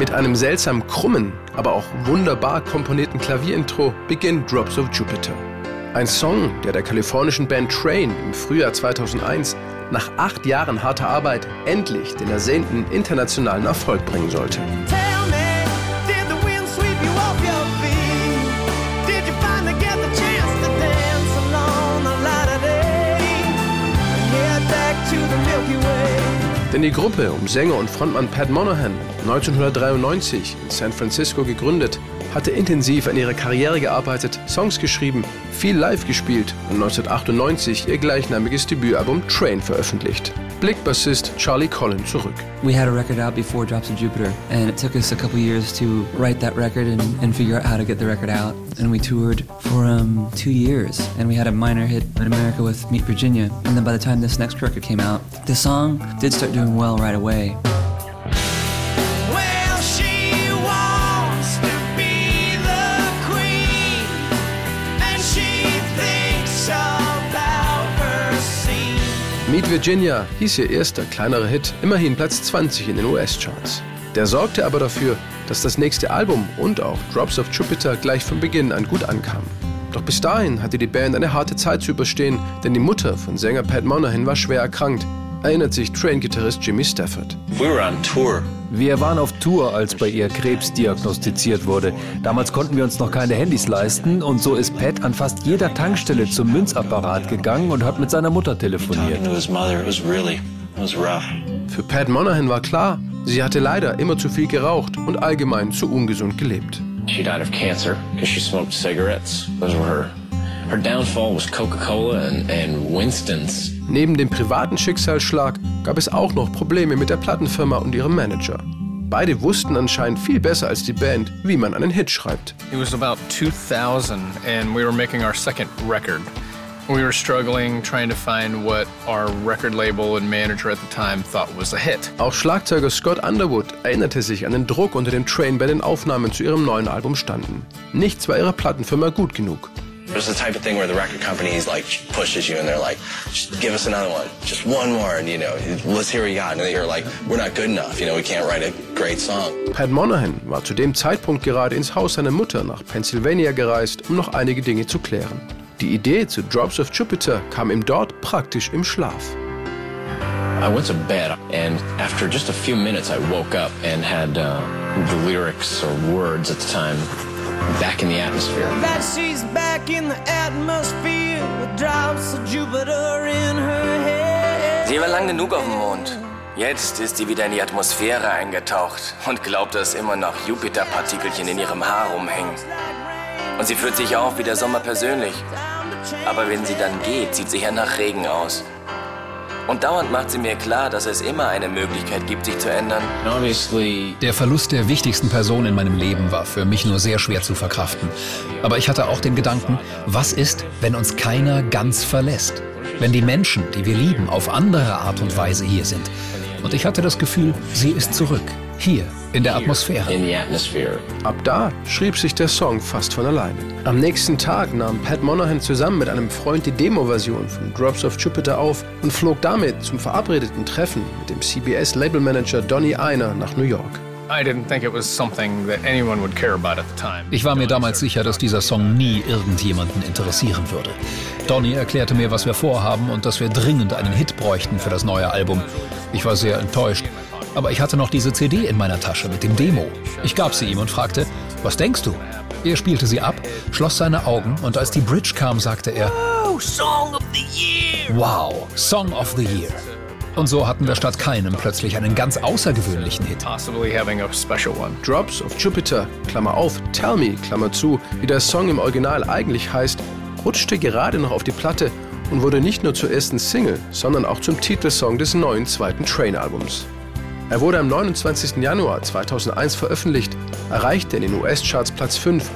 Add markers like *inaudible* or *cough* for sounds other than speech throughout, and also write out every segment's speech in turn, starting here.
Mit einem seltsam krummen, aber auch wunderbar komponierten Klavierintro beginnt Drops of Jupiter. Ein Song, der der kalifornischen Band Train im Frühjahr 2001 nach acht Jahren harter Arbeit endlich den ersehnten internationalen Erfolg bringen sollte. Denn die Gruppe um Sänger und Frontmann Pat Monahan, 1993 in San Francisco gegründet, hatte intensiv an ihrer Karriere gearbeitet, Songs geschrieben, viel live gespielt und 1998 ihr gleichnamiges Debütalbum Train veröffentlicht. Bassist Charlie Collin zurück. We had a record out before Drops of Jupiter and it took us a couple years to write that record and, and figure out how to get the record out. And we toured for um, two years and we had a minor hit in America with Meet Virginia. And then by the time this next record came out, the song did start doing well right away. Meet Virginia hieß ihr erster kleinerer Hit, immerhin Platz 20 in den US-Charts. Der sorgte aber dafür, dass das nächste Album und auch Drops of Jupiter gleich von Beginn an gut ankam. Doch bis dahin hatte die Band eine harte Zeit zu überstehen, denn die Mutter von Sänger Pat Monahan war schwer erkrankt erinnert sich Train-Gitarrist Jimmy Stafford. Wir waren auf Tour, als bei ihr Krebs diagnostiziert wurde. Damals konnten wir uns noch keine Handys leisten und so ist Pat an fast jeder Tankstelle zum Münzapparat gegangen und hat mit seiner Mutter telefoniert. Für Pat Monahan war klar, sie hatte leider immer zu viel geraucht und allgemein zu ungesund gelebt. She died of cancer because she smoked cigarettes. Those were her Her downfall was Coca-Cola and, and Winston's. Neben dem privaten Schicksalsschlag gab es auch noch Probleme mit der Plattenfirma und ihrem Manager. Beide wussten anscheinend viel besser als die Band, wie man einen Hit schreibt. It was about 2000 and we were making our second record. We were struggling trying to find what our record label and manager at the time thought was a hit. Auch Schlagzeuger Scott Underwood erinnerte sich an den Druck unter dem Train bei den Aufnahmen zu ihrem neuen Album standen. Nichts war ihrer Plattenfirma gut genug. There's the type of thing where the record company like pushes you and they're like, just give us another one, just one more, and you know, let's hear what you got. And you're like, we're not good enough, you know, we can't write a great song. Pat Monahan war zu dem Zeitpunkt gerade ins Haus seiner Mutter nach Pennsylvania gereist, um noch einige Dinge zu klären. Die Idee zu Drops of Jupiter kam ihm dort praktisch im Schlaf. I went to bed, and after just a few minutes, I woke up and had uh, the lyrics or words at the time back in the atmosphere. That she's back in the atmosphere with drops of Jupiter in her head. Sie war lang genug auf dem Mond. Jetzt ist sie wieder in die Atmosphäre eingetaucht und glaubt, dass immer noch Jupiterpartikelchen in ihrem Haar rumhängen. Und sie fühlt sich auch wie der Sommer persönlich. Aber wenn sie dann geht, sieht sie ja nach Regen aus. Und dauernd macht sie mir klar, dass es immer eine Möglichkeit gibt, sich zu ändern. Der Verlust der wichtigsten Person in meinem Leben war für mich nur sehr schwer zu verkraften. Aber ich hatte auch den Gedanken, was ist, wenn uns keiner ganz verlässt? Wenn die Menschen, die wir lieben, auf andere Art und Weise hier sind. Und ich hatte das Gefühl, sie ist zurück. Hier, in der Atmosphäre. Ab da schrieb sich der Song fast von alleine. Am nächsten Tag nahm Pat Monahan zusammen mit einem Freund die Demo-Version von Drops of Jupiter auf und flog damit zum verabredeten Treffen mit dem CBS-Labelmanager Donny Einer nach New York. Ich war mir damals sicher, dass dieser Song nie irgendjemanden interessieren würde. Donny erklärte mir, was wir vorhaben und dass wir dringend einen Hit bräuchten für das neue Album. Ich war sehr enttäuscht aber ich hatte noch diese CD in meiner Tasche mit dem Demo. Ich gab sie ihm und fragte, was denkst du? Er spielte sie ab, schloss seine Augen und als die Bridge kam, sagte er, oh, Song of the Year! Wow, Song of the Year. Und so hatten wir statt keinem plötzlich einen ganz außergewöhnlichen Hit. Drops of Jupiter, Klammer auf, Tell Me, Klammer zu, wie der Song im Original eigentlich heißt, rutschte gerade noch auf die Platte und wurde nicht nur zur ersten Single, sondern auch zum Titelsong des neuen zweiten Train-Albums. Er wurde am 29. Januar 2001 veröffentlicht, erreichte in den US-Charts Platz 5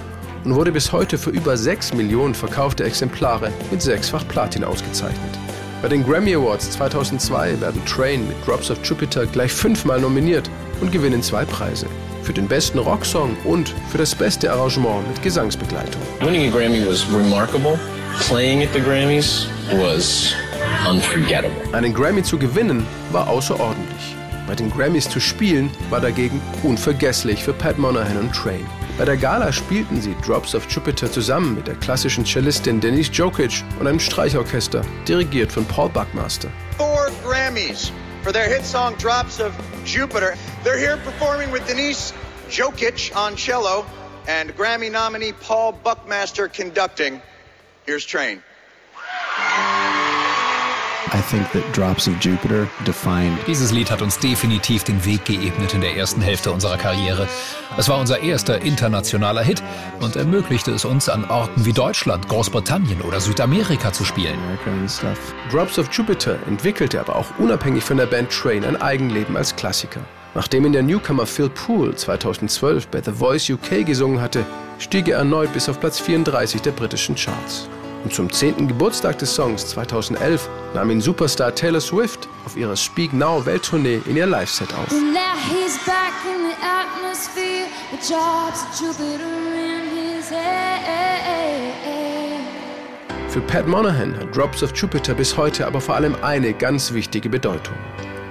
und wurde bis heute für über 6 Millionen verkaufte Exemplare mit sechsfach Platin ausgezeichnet. Bei den Grammy Awards 2002 werden Train mit Drops of Jupiter gleich fünfmal nominiert und gewinnen zwei Preise. Für den besten Rocksong und für das beste Arrangement mit Gesangsbegleitung. Winning a Grammy was remarkable. Playing at the Grammys was unforgettable. Einen Grammy zu gewinnen war außerordentlich. Bei den Grammys zu spielen war dagegen unvergesslich für Pat Monahan und Train. Bei der Gala spielten sie Drops of Jupiter zusammen mit der klassischen Cellistin Denise Jokic und einem Streichorchester, dirigiert von Paul Buckmaster. Four Grammys for their hit song Drops of Jupiter. They're here performing with Denise Jokic on cello and Grammy nominee Paul Buckmaster conducting. Here's Train. Dieses Lied hat uns definitiv den Weg geebnet in der ersten Hälfte unserer Karriere. Es war unser erster internationaler Hit und ermöglichte es uns, an Orten wie Deutschland, Großbritannien oder Südamerika zu spielen. Drops of Jupiter entwickelte aber auch unabhängig von der Band Train ein Eigenleben als Klassiker. Nachdem ihn der Newcomer Phil Poole 2012 bei The Voice UK gesungen hatte, stieg er erneut bis auf Platz 34 der britischen Charts. Und zum 10. Geburtstag des Songs 2011 nahm ihn Superstar Taylor Swift auf ihrer Speak Now Welttournee in ihr Live-Set auf. Für Pat Monahan hat Drops of Jupiter bis heute aber vor allem eine ganz wichtige Bedeutung.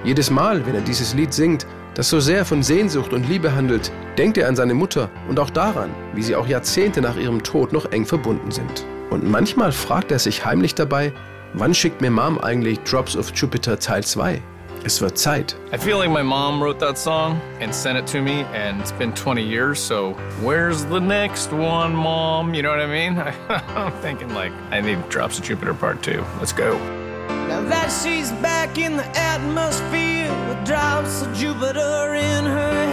Jedes Mal, wenn er dieses Lied singt, das so sehr von Sehnsucht und Liebe handelt, denkt er an seine Mutter und auch daran, wie sie auch Jahrzehnte nach ihrem Tod noch eng verbunden sind. Und manchmal fragt er sich heimlich dabei, wann schickt mir Mom eigentlich Drops of Jupiter Teil 2? Es wird Zeit. I feel like my mom wrote that song and sent it to me, and it's been 20 years, so where's the next one, Mom? You know what I mean? *laughs* I'm thinking, like, I need Drops of Jupiter Part 2. Let's go. Now that she's back in the atmosphere with drops of Jupiter in her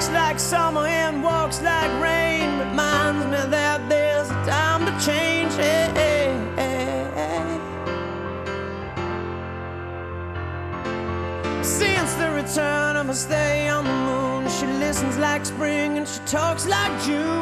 acts like summer and walks like rain. Reminds me that there's a time to change. Hey, hey, hey. Since the return of her stay on the moon, she listens like spring and she talks like June.